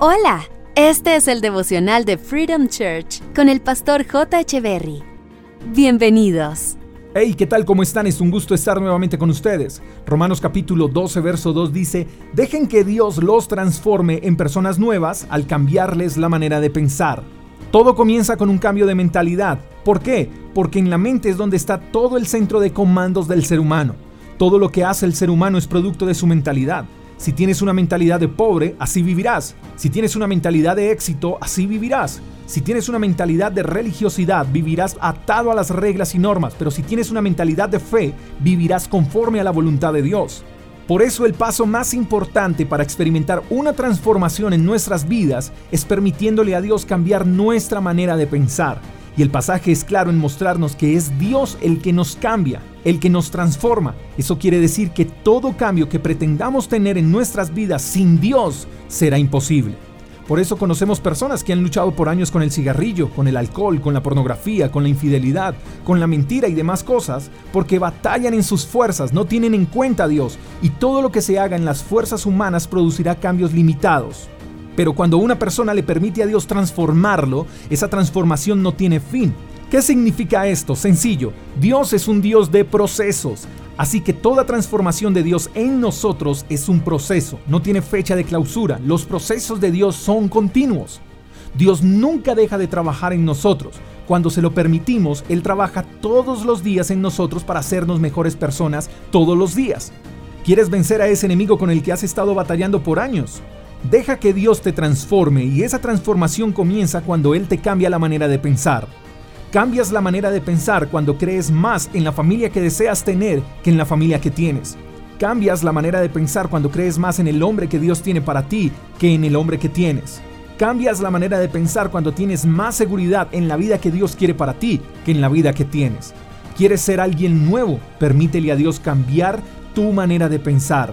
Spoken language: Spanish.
Hola, este es el devocional de Freedom Church con el pastor J. Echeverry. Bienvenidos. Hey, ¿qué tal? ¿Cómo están? Es un gusto estar nuevamente con ustedes. Romanos capítulo 12, verso 2 dice, dejen que Dios los transforme en personas nuevas al cambiarles la manera de pensar. Todo comienza con un cambio de mentalidad. ¿Por qué? Porque en la mente es donde está todo el centro de comandos del ser humano. Todo lo que hace el ser humano es producto de su mentalidad. Si tienes una mentalidad de pobre, así vivirás. Si tienes una mentalidad de éxito, así vivirás. Si tienes una mentalidad de religiosidad, vivirás atado a las reglas y normas, pero si tienes una mentalidad de fe, vivirás conforme a la voluntad de Dios. Por eso el paso más importante para experimentar una transformación en nuestras vidas es permitiéndole a Dios cambiar nuestra manera de pensar. Y el pasaje es claro en mostrarnos que es Dios el que nos cambia, el que nos transforma. Eso quiere decir que todo cambio que pretendamos tener en nuestras vidas sin Dios será imposible. Por eso conocemos personas que han luchado por años con el cigarrillo, con el alcohol, con la pornografía, con la infidelidad, con la mentira y demás cosas, porque batallan en sus fuerzas, no tienen en cuenta a Dios, y todo lo que se haga en las fuerzas humanas producirá cambios limitados. Pero cuando una persona le permite a Dios transformarlo, esa transformación no tiene fin. ¿Qué significa esto? Sencillo, Dios es un Dios de procesos. Así que toda transformación de Dios en nosotros es un proceso, no tiene fecha de clausura. Los procesos de Dios son continuos. Dios nunca deja de trabajar en nosotros. Cuando se lo permitimos, Él trabaja todos los días en nosotros para hacernos mejores personas todos los días. ¿Quieres vencer a ese enemigo con el que has estado batallando por años? Deja que Dios te transforme y esa transformación comienza cuando Él te cambia la manera de pensar. Cambias la manera de pensar cuando crees más en la familia que deseas tener que en la familia que tienes. Cambias la manera de pensar cuando crees más en el hombre que Dios tiene para ti que en el hombre que tienes. Cambias la manera de pensar cuando tienes más seguridad en la vida que Dios quiere para ti que en la vida que tienes. ¿Quieres ser alguien nuevo? Permítele a Dios cambiar tu manera de pensar.